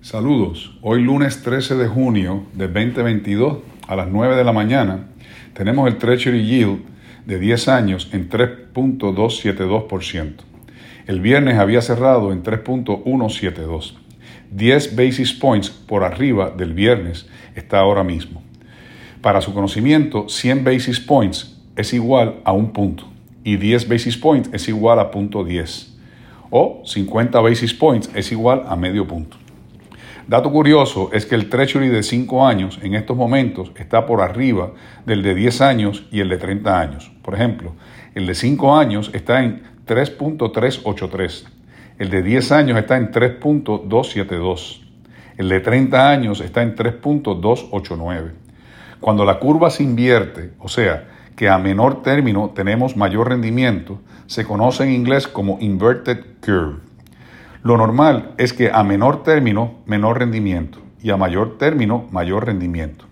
Saludos, hoy lunes 13 de junio de 2022 a las 9 de la mañana tenemos el Treasury Yield de 10 años en 3.272%. El viernes había cerrado en 3.172. 10 basis points por arriba del viernes está ahora mismo. Para su conocimiento, 100 basis points es igual a un punto y 10 basis points es igual a punto 10 o 50 basis points es igual a medio punto. Dato curioso es que el Treasury de 5 años en estos momentos está por arriba del de 10 años y el de 30 años. Por ejemplo, el de 5 años está en 3.383, el de 10 años está en 3.272, el de 30 años está en 3.289. Cuando la curva se invierte, o sea, que a menor término tenemos mayor rendimiento, se conoce en inglés como inverted curve. Lo normal es que a menor término, menor rendimiento y a mayor término, mayor rendimiento.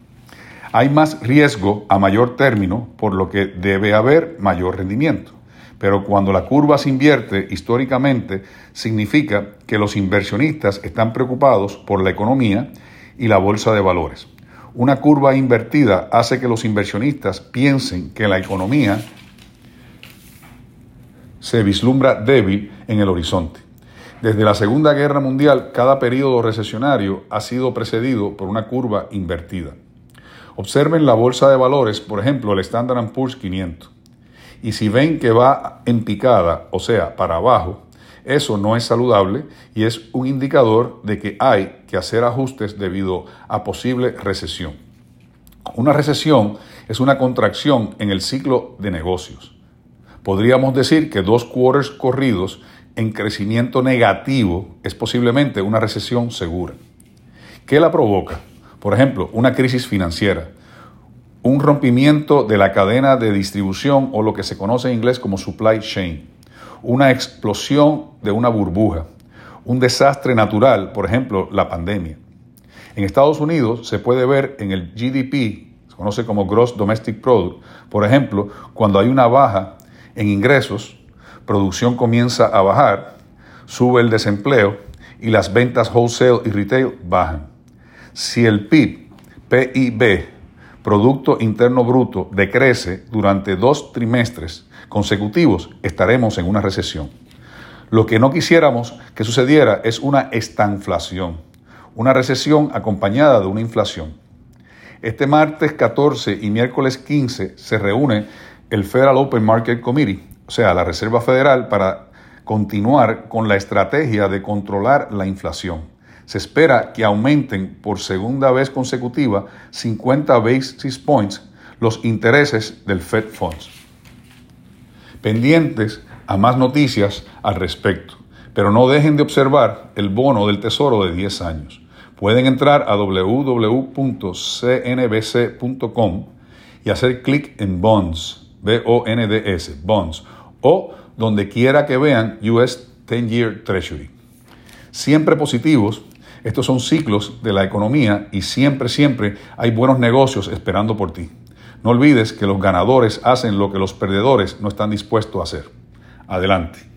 Hay más riesgo a mayor término, por lo que debe haber mayor rendimiento. Pero cuando la curva se invierte históricamente, significa que los inversionistas están preocupados por la economía y la bolsa de valores. Una curva invertida hace que los inversionistas piensen que la economía se vislumbra débil en el horizonte. Desde la Segunda Guerra Mundial, cada periodo recesionario ha sido precedido por una curva invertida. Observen la bolsa de valores, por ejemplo, el Standard Poor's 500. Y si ven que va en picada, o sea, para abajo, eso no es saludable y es un indicador de que hay que hacer ajustes debido a posible recesión. Una recesión es una contracción en el ciclo de negocios. Podríamos decir que dos quarters corridos en crecimiento negativo es posiblemente una recesión segura. ¿Qué la provoca? Por ejemplo, una crisis financiera, un rompimiento de la cadena de distribución o lo que se conoce en inglés como supply chain, una explosión de una burbuja, un desastre natural, por ejemplo, la pandemia. En Estados Unidos se puede ver en el GDP, se conoce como Gross Domestic Product, por ejemplo, cuando hay una baja en ingresos, producción comienza a bajar, sube el desempleo y las ventas wholesale y retail bajan. Si el PIB, Producto Interno Bruto, decrece durante dos trimestres consecutivos, estaremos en una recesión. Lo que no quisiéramos que sucediera es una estanflación, una recesión acompañada de una inflación. Este martes 14 y miércoles 15 se reúne el Federal Open Market Committee, o sea, la Reserva Federal, para continuar con la estrategia de controlar la inflación. Se espera que aumenten por segunda vez consecutiva 50 basis points los intereses del Fed Funds. Pendientes a más noticias al respecto, pero no dejen de observar el bono del Tesoro de 10 años. Pueden entrar a www.cnbc.com y hacer clic en Bonds, B-O-N-D-S, Bonds, o donde quiera que vean US 10-Year Treasury. Siempre positivos, estos son ciclos de la economía y siempre, siempre hay buenos negocios esperando por ti. No olvides que los ganadores hacen lo que los perdedores no están dispuestos a hacer. Adelante.